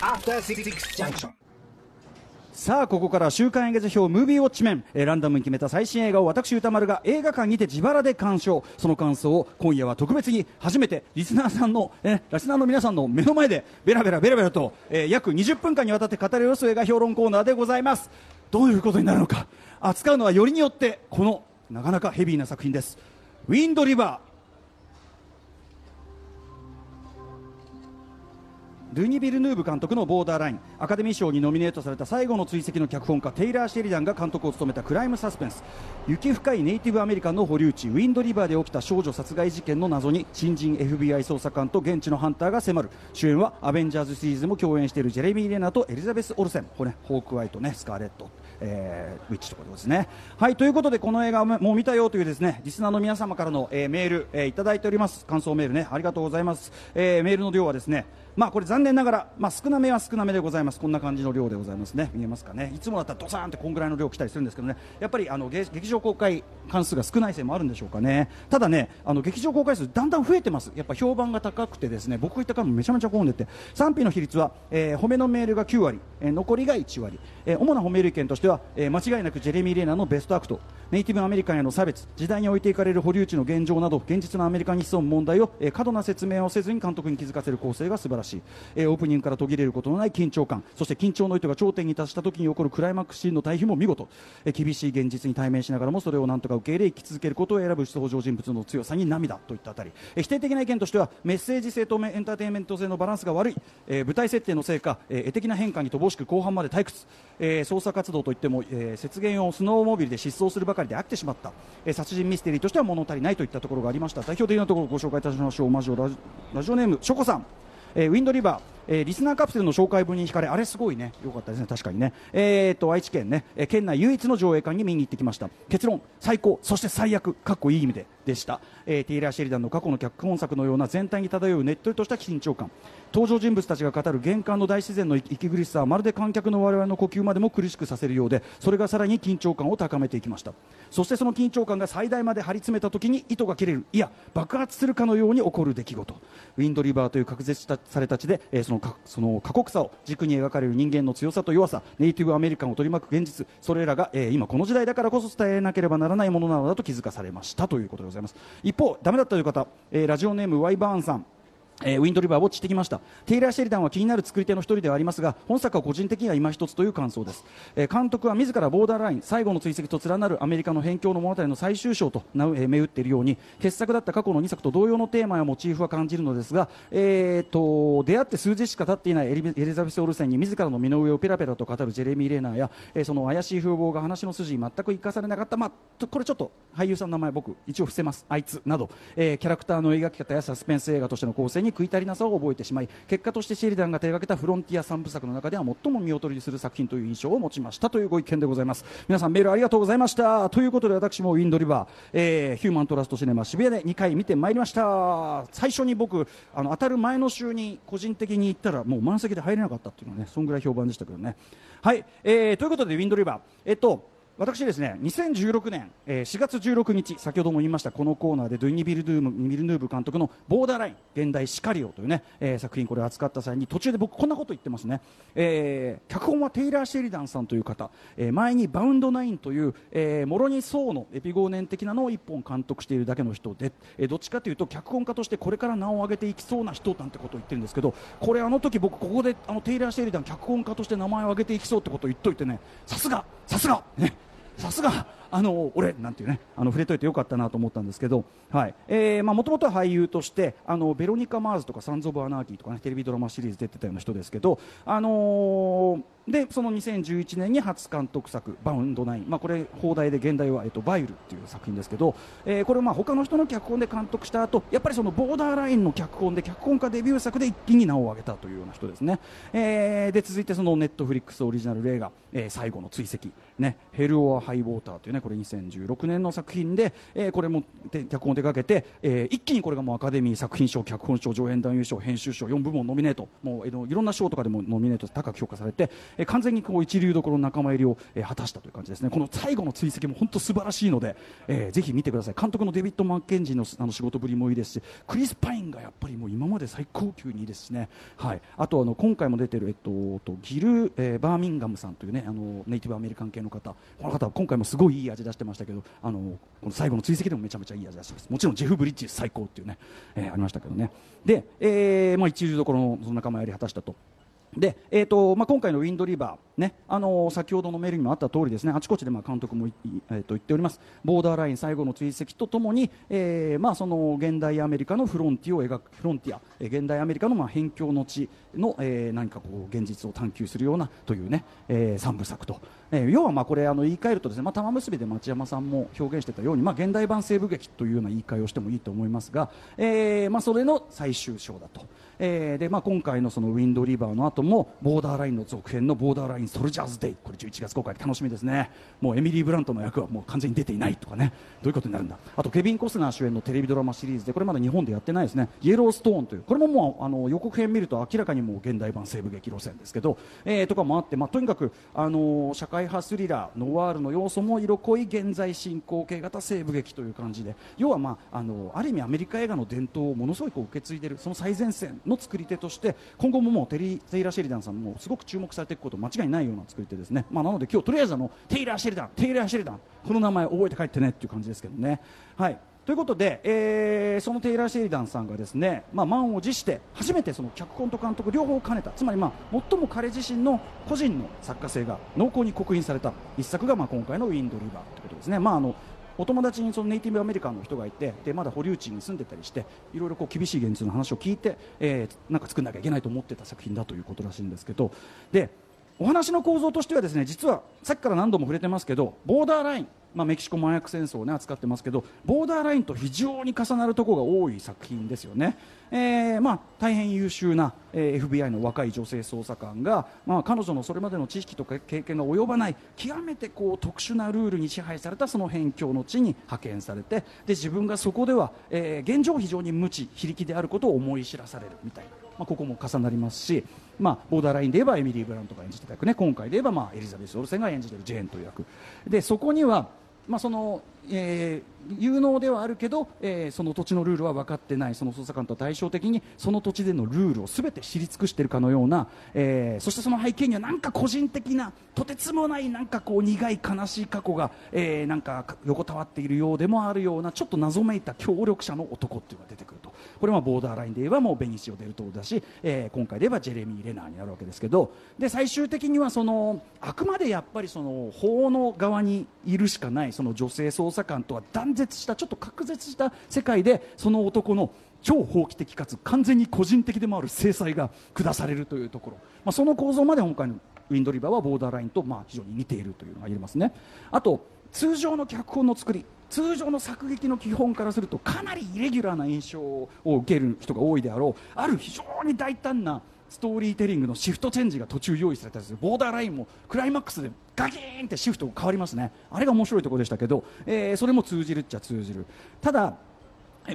After Six Junction. さあここから週刊映画辞表ムービーウォッチメン、えーランダムに決めた最新映画を私歌丸が映画館にて自腹で鑑賞。その感想を今夜は特別に初めてリスナーさんの、えーリスナーの皆さんの目の前でベラベラベラベラと、えー約20分間にわたって語り下ろす映画評論コーナーでございます。どういうことになるのか。扱うのはよりによってこのなかなかヘビーな作品です。ウィンドリバールニ・ビルヌーブ監督のボーダーラインアカデミー賞にノミネートされた最後の追跡の脚本家テイラー・シェリダンが監督を務めたクライムサスペンス雪深いネイティブアメリカンの保留地ウィンドリバーで起きた少女殺害事件の謎に新人 FBI 捜査官と現地のハンターが迫る主演はアベンジャーズシリーズも共演しているジェレミー・レナとエリザベス・オルセンこれ、ね、ホークアイと、ね、スカーレットえーウィッチということですね。はい、ということで、この映画もう見たよというですね、リスナーの皆様からの、えーメール、えーいただいております。感想メールね、ありがとうございます。えーメールの量はですね、まあこれ残念ながら、まあ少なめは少なめでございます。こんな感じの量でございますね。見えますかね。いつもだったらドサーンってこんぐらいの量来たりするんですけどね、やっぱりあの劇場公開関数が少ないせいもあるんでしょうかね。ただね、あの劇場公開数だんだん増えてます。やっぱ評判が高くてですね、僕が行った間もめちゃめちゃ混んでて、賛否の比率は、えー褒めのメールが9割、えー残りが1割。えー主な褒める意見としては、え間違いなくジェレミー・レーナのベストアクトネイティブアメリカンへの差別時代に置いていかれる保留地の現状など現実のアメリカに潜む問題を、えー過度な説明をせずに監督に気づかせる構成が素晴らしい、えーオープニングから途切れることのない緊張感そして緊張の糸が頂点に達した時に起こるクライマックスシーンの対比も見事、えー厳しい現実に対面しながらもそれをなんとか受け入れ生き続けることを選ぶ登場人物の強さに涙といったあたり、えー否定的な意見としてはメッセージ性とエンターテインメント性のバランスが悪い、えー舞台設定のせいか、えー絵的な変化に乏しく後半まで退屈、えー捜査活動といっても、えー雪原をスノーモービルで失踪するばかり。で飽きてしまった、えー殺人ミステリーとしては物足りないといったところがありました。代表的なところをご紹介いたしましょう。マジオラジラジオネームショコさん。えーウィンドリバー、えーリスナーカプセルの紹介文に惹かれあれすごいね。よかったですね。確かにね。えー、と愛知県ね、えー県内唯一の上映館に見に行ってきました。結論。最高。そして最悪。かっこいい意味ででした、えーテイラー・シェリダンの過去の脚本作のような全体に漂うねっとりとした緊張感。登場人物たちが語る玄関の大自然の息苦しさはまるで観客の我々の呼吸までも苦しくさせるようでそれがさらに緊張感を高めていきました。そしてその緊張感が最大まで張り詰めた時に糸が切れる。いや爆発するかのように起こる出来事。ウィンドリバーという隔絶したされた地で、えーそのかその過酷さを軸に描かれる人間の強さと弱さネイティブアメリカンを取り巻く現実それらが、えー今この時代だからこそ伝えなければならないものなのだと気づかされましたということでございます。一方ダメだったという方、えーラジオネームワイバーンさん。えーウィンドリバーを知ってきました。テイラー・シェリダンは気になる作り手の一人ではありますが本作は個人的には今一つという感想です、えー監督は自らボーダーライン最後の追跡と連なるアメリカの辺境の物語の最終章とな、えー銘打っているように傑作だった過去の2作と同様のテーマやモチーフは感じるのですが、えー、と出会って数日しか経っていないエリエリザベス・オルセンに自らの身の上をペラペラと語るジェレミー・レーナーや、えーその怪しい風貌が話の筋に全く生かされなかった、まあ、これちょっと俳優さんの名前僕一応伏せます。あいつなど、えーキャラクターの描き方やサスペンス映画としての構成に食い足りなさを覚えてしまい結果としてシェリダンが手掛けたフロンティア3部作の中では最も見劣りする作品という印象を持ちましたというご意見でございます皆さんメールありがとうございましたということで私もウィンドリバー、えーヒューマントラストシネマ渋谷で2回見てまいりました最初に僕あの当たる前の週に個人的に行ったらもう満席で入れなかったっていうのはねそんぐらい評判でしたけどねはい、えーということでウィンドリバーえっと私ですね2016年、えー4月16日先ほども言いましたこのコーナーでドゥニ・ビルドゥームビルヌーブ監督の「ボーダーライン原題シカリオ」というね、えー作品これ扱った際に途中で僕こんなこと言ってますね、えー脚本はテイラー・シェリダンさんという方、えー前に「バウンドナイン」という、えー、もろにソウのエピゴーネン的なのを一本監督しているだけの人で、えーどっちかというと脚本家としてこれから名を上げていきそうな人なんてことを言ってるんですけどこれあの時僕ここであのテイラー・シェリダン脚本家として名前を上げていきそうってことを言っといてねさすがさすがねさすがあの俺なんていうねあの触れといてよかったなと思ったんですけどはい。えーまあ元々は俳優としてあのベロニカ・マーズとかサンズ・オブ・アナーキーとかねテレビドラマシリーズ出てたような人ですけどあのーでその2011年に初監督作「バウンドナイン」まあこれ邦題で原題はえっとバイルっていう作品ですけど、えーこれまあ他の人の脚本で監督した後やっぱりそのボーダーラインの脚本で脚本家デビュー作で一気に名を上げたというような人ですね、えーで続いてそのネットフリックスオリジナル映画、えー最後の追跡。ねヘル・オア・ハイ・ウォーターというねこれ2016年の作品で、えーこれも脚本を手掛けて、えー一気にこれがもうアカデミー作品賞脚本賞上演男優賞編集賞4部門ノミネート。もう、えーいろんな賞とかでもノミネート高く評価されて、え完全にこう一流どころの仲間入りを、え果たしたという感じですね。この最後の追跡も本当素晴らしいので、えーぜひ見てください。監督のデビッド・マッケンジーのあの仕事ぶりもいいですしクリス・パインがやっぱりもう今まで最高級にいいですしね、はい、あとあの今回も出てる、えっと、ギル、えーバーミンガムさんというねあのネイティブアメリカン系の方。この方は今回もすごいいい味出してましたけどあのこの最後の追跡でもめちゃめちゃいい味出してます。もちろんジェフ・ブリッジ最高っていうね、えーありましたけどね。で、えーまあ、一流どころの仲間やり果たしたと。でえーとまあ、今回のウィンドリバー、ねあのー先ほどのメールにもあった通りですねあちこちでまあ監督も、えーと言っておりますボーダーライン最後の追跡とともに、えーまあ、その現代アメリカのフロンティアを描くフロンティア、えー現代アメリカのまあ辺境の地の、えー何かこう現実を探求するようなというね、え3部作と、えー要はまあこれあの言い換えるとですね、まあ、玉結びで町山さんも表現していたように、まあ、現代版西部劇というような言い換えをしてもいいと思いますが、えーまあ、それの最終章だと。えーでまあ、今回のそのウィンドリバーの後もボーダーラインの続編のボーダーラインソルジャーズデイこれ11月公開楽しみですね。もうエミリー・ブラントの役はもう完全に出ていないとかね。どういうことになるんだ。あとケビン・コスナー主演のテレビドラマシリーズでこれまだ日本でやってないですね。イエローストーンというこれももうあの予告編見ると明らかにもう現代版西部劇路線ですけど、えーとかもあって、まあ、とにかく、あの社会派スリラーノワールの要素も色濃い現在進行形型西部劇という感じで要は、まあ、あのある意味アメリカ映画の伝統をものすごいこう受け継いでるその最前線の作り手として今後ももうテリテイラー・シェリダンさんもすごく注目されていくこと間違いないような作り手ですね、まあ、なので今日とりあえずあのテイラー・シェリダンテイラー・シェリダンこの名前覚えて帰ってねっていう感じですけどね。はいということで、えーそのテイラー・シェリダンさんがですね、まあ、満を持して初めてその脚本と監督両方を兼ねたつまり、まあ、最も彼自身の個人の作家性が濃厚に刻印された一作が、まあ、今回の「ウィンドリバー」ということですね。まああのお友達にそのネイティブアメリカンの人がいてでまだ保留地に住んでたりしていろいろこう厳しい現実の話を聞いて、えーなんか作んなきゃいけないと思ってた作品だということらしいんですけどでお話の構造としてはですね実はさっきから何度も触れてますけどボーダーライン、まあ、メキシコ麻薬戦争を、ね、扱ってますけどボーダーラインと非常に重なるところが多い作品ですよね、えーまあ、大変優秀な、えー FBI の若い女性捜査官が、まあ、彼女のそれまでの知識とか経験が及ばない極めてこう特殊なルールに支配されたその辺境の地に派遣されてで自分がそこでは、えー現状非常に無知非力であることを思い知らされるみたいな。まあ、ここも重なりますし、まあ、ボーダーラインで言えばエミリー・ブラウンとか演じてた役ね。今回で言えば、まあ、エリザベス・オルセンが演じているジェーンという役。でそこには、まあそのえー有能ではあるけど、えーその土地のルールは分かってない。その捜査官と対照的にその土地でのルールを全て知り尽くしているかのような、えーそしてその背景にはなんか個人的なとてつもないなんかこう苦い悲しい過去が、えーなんか横たわっているようでもあるようなちょっと謎めいた協力者の男っていうのが出てくる。これはボーダーラインで言えばもうベニシオ・デルトロだし、えー今回で言えばジェレミー・レナーになるわけですけどで最終的にはそのあくまでやっぱりその法の側にいるしかないその女性捜査官とは断絶したちょっと隔絶した世界でその男の超法規的かつ完全に個人的でもある制裁が下されるというところ、まあ、その構造まで今回のウィンドリバーはボーダーラインとまあ非常に似ているというのが言えますね。あと通常の脚本の作り。通常の作劇の基本からするとかなりイレギュラーな印象を受ける人が多いであろう。ある非常に大胆なストーリーテリングのシフトチェンジが途中用意されたりす。ボーダーラインもクライマックスでガキーンってシフトが変わりますね。あれが面白いところでしたけど、えーそれも通じるっちゃ通じる。ただ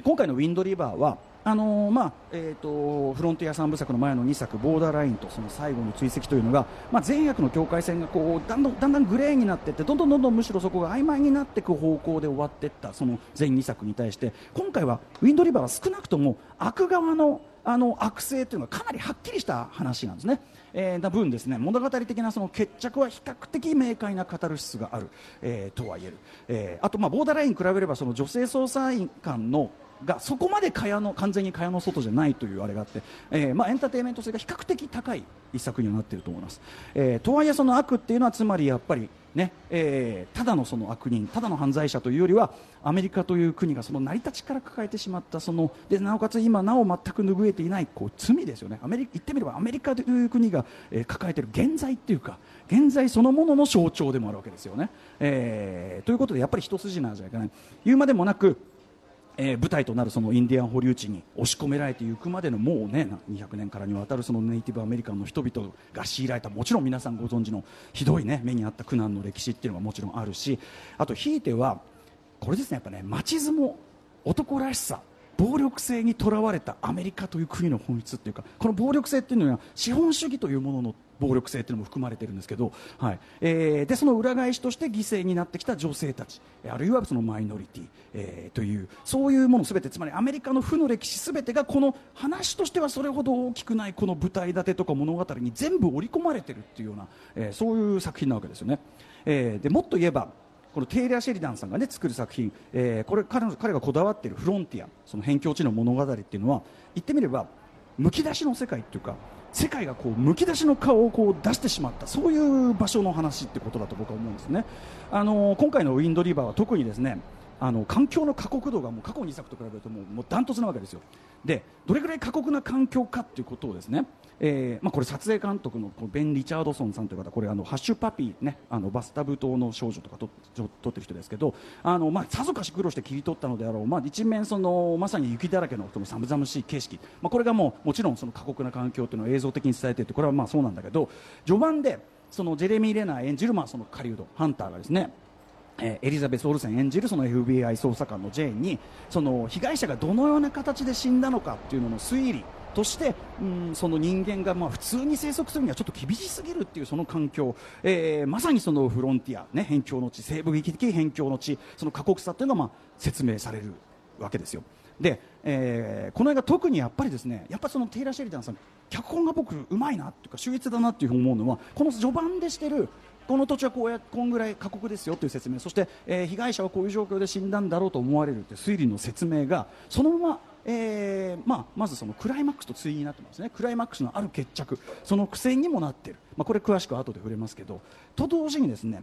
今回の「ウィンドリバーは」あのーまあえー、とフロンティア3部作の前の2作「ボーダーライン」とその最後の追跡というのが、まあ、善悪の境界線がこうだんだんだんだんグレーになっていってどんどんどんどんむしろそこが曖昧になっていく方向で終わっていったその全2作に対して今回は「ウィンドリバー」は少なくとも悪側のあの悪性というのはかなりはっきりした話なんですね。えー、な分ですね物語的なその決着は比較的明快なカタルシスがある、えーとは言える、えーあとまあボーダーラインに比べればその女性捜査員官のがそこまで蚊帳の完全に蚊帳の外じゃないというあれがあって、えーまあ、エンターテインメント性が比較的高い一作にはなっていると思います、えーとはいえその悪っていうのはつまりやっぱりねえーただのその悪人ただの犯罪者というよりはアメリカという国がその成り立ちから抱えてしまったそのでなおかつ今なお全く拭えていないこう罪ですよね。アメリ言ってみればアメリカという国が、え抱えている現在っていうか現在そのものの象徴でもあるわけですよね、えーということでやっぱり一筋縄じゃいかない。言うまでもなくえー舞台となるそのインディアン保留地に押し込められていくまでのもうね200年からにわたるそのネイティブアメリカンの人々が強いられたもちろん皆さんご存知のひどいね目にあった苦難の歴史っていうのがもちろんあるしあとひいてはこれですねやっぱね街相撲男らしさ暴力性にとらわれたアメリカという国の本質っていうかこの暴力性っていうのは資本主義というものの暴力性っていうのも含まれてるんですけど、はいえー、でその裏返しとして犠牲になってきた女性たちあるいはそのマイノリティ、えー、というそういうものすべてつまりアメリカの負の歴史すべてがこの話としてはそれほど大きくないこの舞台立てとか物語に全部織り込まれてるっていうような、えー、そういう作品なわけですよね。えー、でもっと言えばこのテイラー・シェリダンさんが、ね、作る作品、えー、これ彼の彼がこだわっているフロンティアその辺境地の物語っていうのは言ってみればむき出しの世界っていうか世界がこうむき出しの顔をこう出してしまったそういう場所の話ってことだと僕は思うんですね。あの今回のウィンドリバーは特にですねあの環境の過酷度がもう過去2作と比べるともうもうダントツなわけですよ。でどれぐらい過酷な環境かっていうことをですねえーまあ、これ撮影監督のこうベン・リチャードソンさんという方これあのハッシュパピー、ね、あのバスタブ島の少女とかと撮ってる人ですけどあの、まあ、さぞかし苦労して切り取ったのであろう、まあ、一面そのまさに雪だらけのその寒々しい景色、まあ、これがもうもちろんその過酷な環境というのを映像的に伝えていてこれはまあそうなんだけど序盤でそのジェレミー・レナー演じる、まあ、その狩人ハンターがですねえー、エリザベス・オルセン演じるその FBI 捜査官のジェーンにその被害者がどのような形で死んだのかっていうのの推理として、うん、その人間がまあ普通に生息するにはちょっと厳しすぎるっていうその環境、えー、まさにそのフロンティア、ね、辺境の地西部劇的辺境の地その過酷さというのがまあ説明されるわけですよ。で、えー、この映画特にやっぱりですねやっぱそのテイラー・シェリダンさん脚本が僕うまいなっていうか秀逸だなっていうふうに思うのはこの序盤でしてるこの土地はこうやこんぐらい過酷ですよという説明そして、えー、被害者はこういう状況で死んだんだろうと思われるという推理の説明がそのままえーまあ、まずそのクライマックスと対になってますね。クライマックスのある決着その苦戦にもなっている、まあ、これ詳しくは後で触れますけどと同時にですね、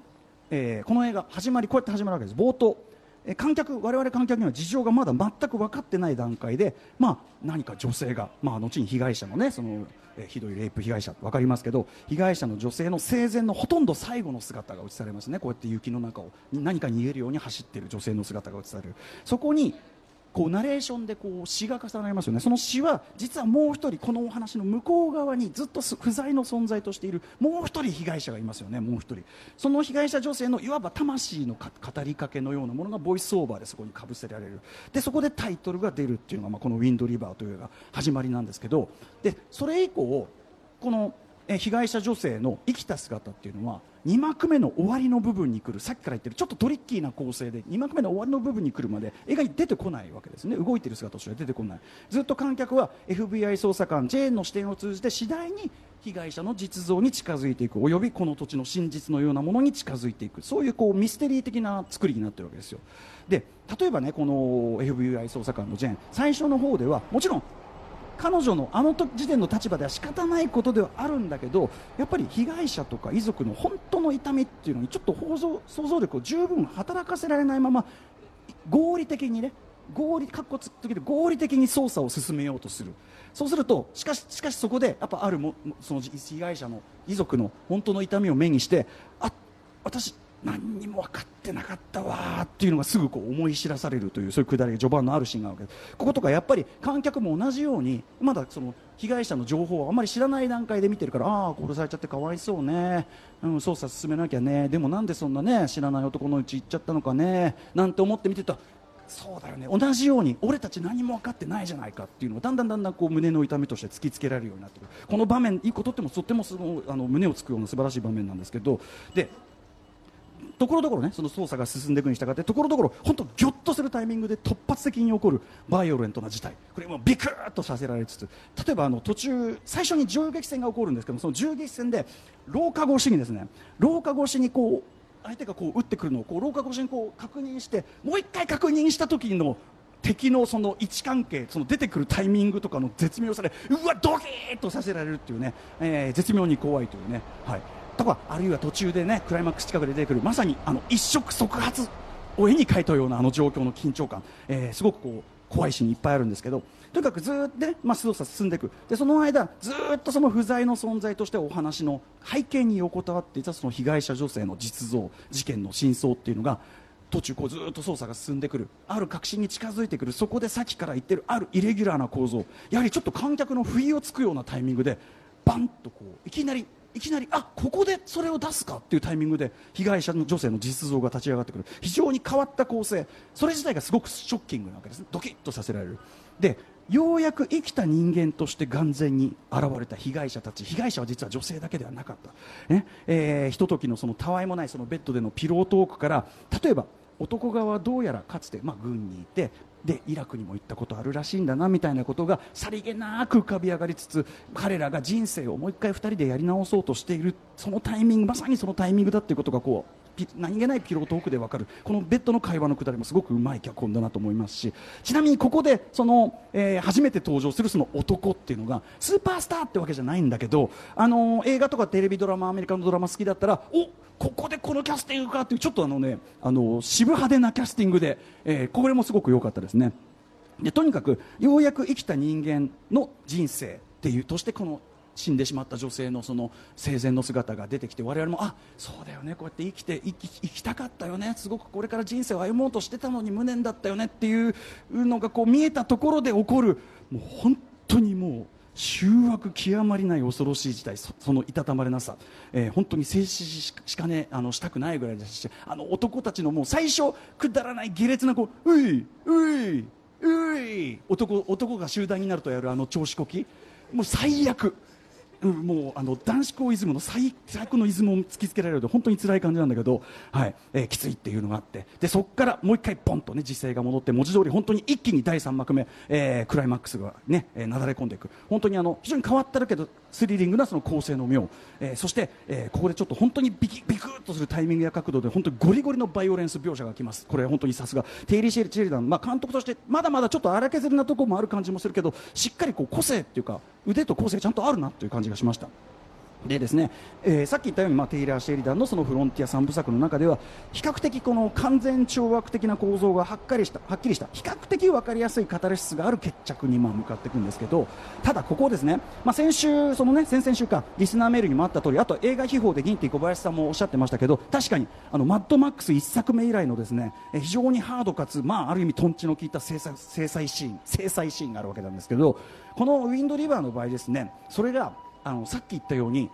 えー、この映画始まりこうやって始まるわけです。冒頭。観客我々観客には事情がまだ全く分かってない段階で、まあ、何か女性が、まあ、後に被害者のねその、えひどいレイプ被害者分かりますけど被害者の女性の生前のほとんど最後の姿が映されますね。こうやって雪の中を何か逃げるように走っている女性の姿が映される。そこにこうナレーションでこう詩が重なりますよね。その詩は実はもう一人このお話の向こう側にずっと不在の存在としているもう一人被害者がいますよねもう一人。その被害者女性のいわば魂の語りかけのようなものがボイスオーバーでそこにかぶせられる。でそこでタイトルが出るっていうのが、まあ、この「ウィンドリバー」というのが始まりなんですけど。でそれ以降この被害者女性の生きた姿っていうのは2幕目の終わりの部分に来る。さっきから言ってるちょっとトリッキーな構成で2幕目の終わりの部分に来るまで映画に出てこないわけですね。動いてる姿としては出てこない。ずっと観客は FBI 捜査官ジェーンの視点を通じて次第に被害者の実像に近づいていく。およびこの土地の真実のようなものに近づいていく。そういうこうミステリー的な作りになってるわけですよ。で例えばねこの FBI 捜査官のジェーン。最初の方ではもちろん彼女のあの時点の立場では仕方ないことではあるんだけどやっぱり被害者とか遺族の本当の痛みっていうのにちょっと想像力を十分働かせられないまま合理的にね合理かっこつける合理的に捜査を進めようとする。そうするとしかししかしそこでやっぱあるもその被害者の遺族の本当の痛みを目にしてあ私何にも分かってなかったわっていうのがすぐこう思い知らされるというそういうくだりが序盤のあるシーンがあるわけです。こことかやっぱり観客も同じようにまだその被害者の情報をあまり知らない段階で見てるからああ殺されちゃってかわいそうね、うん、捜査進めなきゃね。でもなんでそんなね知らない男のうち行っちゃったのかね。なんて思って見てたそうだよね。同じように俺たち何も分かってないじゃないかっていうのがだんだんだんだんこう胸の痛みとして突きつけられるようになってくる。この場面いいことってもとってもすごあの胸をつくような素晴らしい場面なんですけど。でところどころねその捜査が進んでいくに従ってところどころ本当ぎょっとするタイミングで突発的に起こるバイオレントな事態。これもビクッとさせられつつ例えばあの途中最初に銃撃戦が起こるんですけどその銃撃戦で廊下越しにですね廊下越しにこう相手がこう撃ってくるのをこう廊下越しにこう確認してもう一回確認した時の敵のその位置関係その出てくるタイミングとかの絶妙さでうわドキッとさせられるっていうね、えー、絶妙に怖いというね、はい、とかあるいは途中でねクライマックス近くで出てくるまさにあの一触即発を絵に描いたようなあの状況の緊張感、えー、すごくこう怖いシーンいっぱいあるんですけどとにかくずっとね、まあ、捜査進んでいく。でその間ずっとその不在の存在としてお話の背景に横たわっていたその被害者女性の実像事件の真相っていうのが途中こうずっと捜査が進んでくる。ある確信に近づいてくる。そこでさっきから言ってるあるイレギュラーな構造。やはりちょっと観客の不意をつくようなタイミングでバンとこういきなりいきなりあここでそれを出すかっていうタイミングで被害者の女性の実像が立ち上がってくる。非常に変わった構成。それ自体がすごくショッキングなわけですね。ドキッとさせられる。でようやく生きた人間として眼前に現れた被害者たち。被害者は実は女性だけではなかった、ね。えー、ひとときのそのたわいもないそのベッドでのピロートークから例えば男側はどうやらかつて、まあ、軍にいてでイラクにも行ったことあるらしいんだなみたいなことがさりげなく浮かび上がりつつ彼らが人生をもう一回2人でやり直そうとしているそのタイミングまさにそのタイミングだっていうことがこう何気ないピロートークで分かるこのベッドの会話のくだりもすごくうまい脚本だなと思いますしちなみにここでその、えー、初めて登場するその男っていうのがスーパースターってわけじゃないんだけど、あのー、映画とかテレビドラマアメリカのドラマ好きだったらおここでこのキャスティングかっていうちょっとあのね、あのー、渋派手なキャスティングで、えこれもすごく良かったですね。でとにかくようやく生きた人間の人生っていうとしてこの死んでしまった女性のその生前の姿が出てきて我々もあそうだよねこうやって生きて生き生きたかったよねすごくこれから人生を歩もうとしてたのに無念だったよねっていうのがこう見えたところで起こるもう本当にもう醜悪極まりない恐ろしい事態そのいたたまれなさ、えー、本当に静止しかねあのしたくないぐらいですしあの男たちのもう最初くだらない下劣なこうういういうい男男が集団になるとやるあの調子こきもう最悪。うん、もうあの男子校イズムの最悪のイズムを突きつけられると本当に辛い感じなんだけど、はい。えー、きついっていうのがあって。でそこからもう一回ポンと、ね、実勢が戻って文字通り本当に一気に第3幕目、えー、クライマックスがね、えー、なだれ込んでいく。本当にあの非常に変わったけどスリリングなその構成の妙、えー、そして、えー、ここでちょっと本当にビキビクッとするタイミングや角度で本当にゴリゴリのバイオレンス描写がきます。これ本当にさすが。テイリー・シェル・チェリダン、まあ、監督としてまだまだちょっと荒削りなところもある感じもするけどしっかりこう個性っていうか腕と構成ちゃんとあるなという感じがしました。でですね、えー、さっき言ったように、まあ、テイラー・シェリダンのそのフロンティア3部作の中では比較的この完全懲悪的な構造がはっかりしたはっきりした比較的分かりやすいカタルシスがある決着にま向かっていくんですけどただここですね、まあ、先週そのね先々週かリスナーメールにもあった通りあと映画秘宝で銀って小林さんもおっしゃってましたけど確かにあのマッドマックス1作目以来のですね非常にハードかつ、まあ、ある意味とんちの効いた制裁制裁シーン制裁シーンがあるわけなんですけどこのウィンドリバーの場合ですねそれがあのさっき言ったように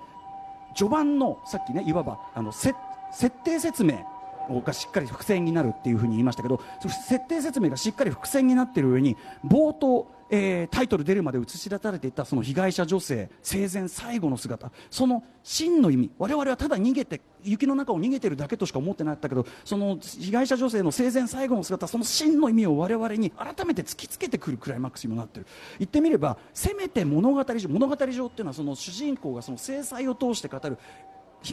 序盤のさっきねいわばあの設定説明がしっかり伏線になるっていうふうに言いましたけど設定説明がしっかり伏線になっている上に冒頭、えー、タイトル出るまで映し出されていたその被害者女性生前最後の姿その真の意味我々はただ逃げて雪の中を逃げてるだけとしか思ってなかったけどその被害者女性の生前最後の姿その真の意味を我々に改めて突きつけてくるクライマックスにもなっている。言ってみればせめて物語上物語上っていうのはその主人公がその制裁を通して語る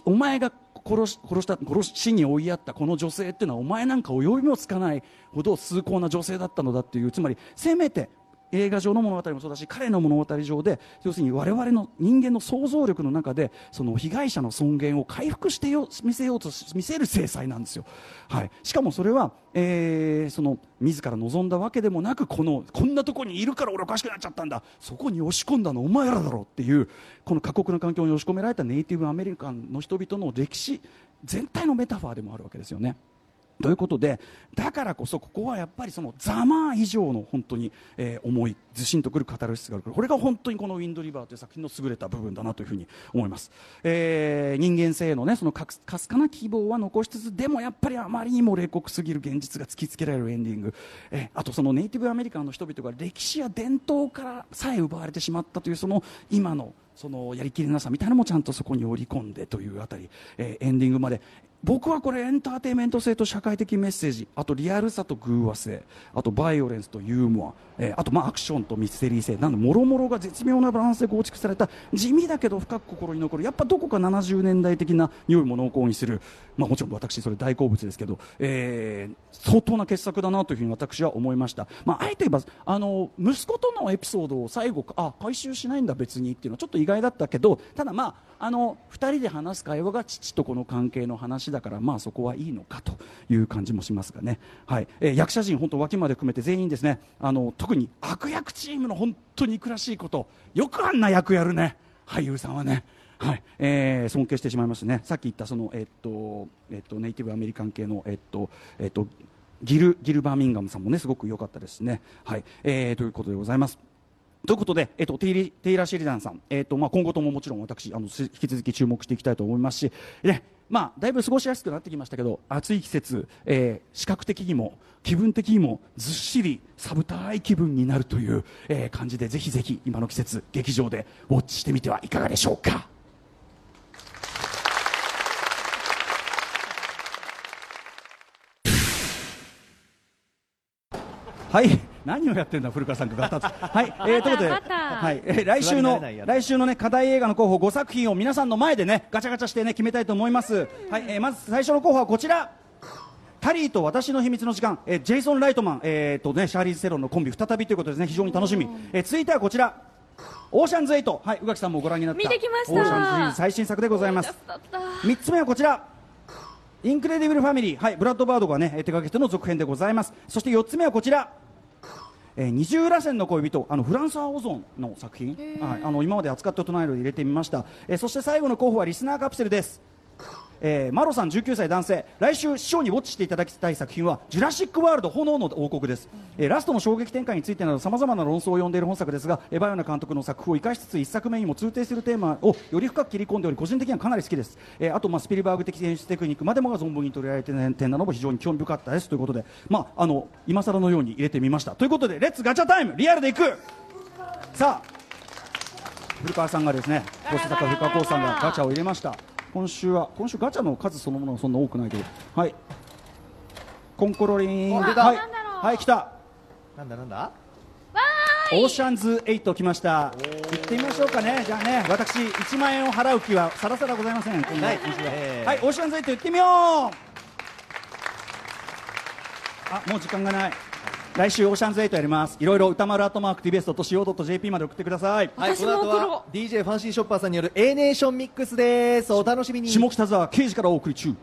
お前が殺し殺した殺しに追いやったこの女性っていうのはお前なんか及びもつかないほど崇高な女性だったのだっていうつまりせめて映画上の物語もそうだし彼の物語上で要するに我々の人間の想像力の中でその被害者の尊厳を回復してよ見せようと見せる制裁なんですよ、はい、しかもそれは、えー、その自ら望んだわけでもなくこのこんなところにいるから俺おかしくなっちゃったんだ。そこに押し込んだのお前らだろっていうこの過酷な環境に押し込められたネイティブアメリカンの人々の歴史全体のメタファーでもあるわけですよね。ということでだからこそここはやっぱりそのざま以上の本当に、えー、重いずしんとくるカタルシスがあるこれが本当にこの「ウィンドリバー」という作品の優れた部分だなというふうに思います、えー、人間性のねそのかすかな希望は残しつつでもやっぱりあまりにも冷酷すぎる現実が突きつけられるエンディング、えー、あとそのネイティブアメリカンの人々が歴史や伝統からさえ奪われてしまったというその今のそのやりきれなさみたいなのもちゃんとそこに織り込んでというあたり、えー、エンディングまで僕はこれエンターテインメント性と社会的メッセージあとリアルさと偶話性あとバイオレンスとユーモア、えー、あとまあアクションとミステリー性などもろもろが絶妙なバランスで構築された地味だけど深く心に残るやっぱどこか70年代的な匂いも濃厚にする、まあ、もちろん私それ大好物ですけど、えー、相当な傑作だなというふうに私は思いました、まあ、あえて言えばあの息子とのエピソードを最後あ回収しないんだ別にっていうのはちょっと意外だったけどただまああの2人で話す会話が父と子の関係の話だからまあそこはいいのかという感じもしますがね、はい。えー、役者陣、本当脇まで含めて全員ですね。あの特に悪役チームの本当に憎らしいことよくあんな役やるね。俳優さんはね。はい。えー、尊敬してしまいましたね、さっき言ったその、えっとえっと、ネイティブアメリカン系の、えっとえっと、ギルギルバーミンガムさんもねすごく良かったですね。はい。えー、ということでございます。ということで、えっと、テイリテイラー・シェリダンさん、えっとまあ、今後とももちろん私あの引き続き注目していきたいと思いますし、ねまあ、だいぶ過ごしやすくなってきましたけど暑い季節、えー、視覚的にも気分的にもずっしり寒たい気分になるという、えー、感じでぜひぜひ今の季節劇場でウォッチしてみてはいかがでしょうか。はい。何をやってるんだ古川さんがガタはい、えー、ということで、はい、えー、来週の来週のね課題映画の候補5作品を皆さんの前でねガチャガチャしてね決めたいと思います。はい、えー、まず最初の候補はこちら。タリーと私の秘密の時間、えー、ジェイソン・ライトマン、えーとね、シャーリーズ・セロンのコンビ再びということですね。非常に楽しみ、えー、続いてはこちら。オーシャンズ8、はい、宇垣さんもご覧になった。見てきました。オーシャンズ最新作でございます。3つ目はこちら。インクレディブル・ファミリー、はい、ブラッドバードが、ね、手掛けての続編でございます。そして4つ目はこちらえー、二重らせんの恋人あのフランソワ・オゾンの作品、はい、あの今まで扱ってないのを入れてみました、えー、そして最後の候補はリスナーカプセルですえー、マロさん19歳男性。来週師匠にウォッチしていただきたい作品は「ジュラシック・ワールド炎の王国」です、えー、ラストの衝撃展開についてなどさまざまな論争を呼んでいる本作ですが J.A.バヨナ監督の作風を生かしつつ1作目にも通底するテーマをより深く切り込んでおり個人的にはかなり好きです、えー、あと、まあ、スピルバーグ的演出テクニックまでもが存分に取り上げている点なども非常に興味深かったですということで、まあ、あの今更のように入れてみました。ということで Let's ガチャタイムリアルでいく。さあ古川さんがですね小坂古川光さんがガチャを入れました今週は今週ガチャの数そのものはそんな多くないけど。はい。コンコロリン。はい。はい来た。なんだなんだ？オーシャンズ8来ました。行ってみましょうかね。じゃあね私1万円を払う気はさらさらございません。はい、はい、オーシャンズ8行ってみよう。あもう時間がない来週オーシャンズ8やります。いろいろ宇多丸アットマーク TBS.CO.JP まで送ってください。はいこの後は DJ ファンシーショッパーさんによる A ネーションミックスです。お楽しみに。下北沢刑事からお送り中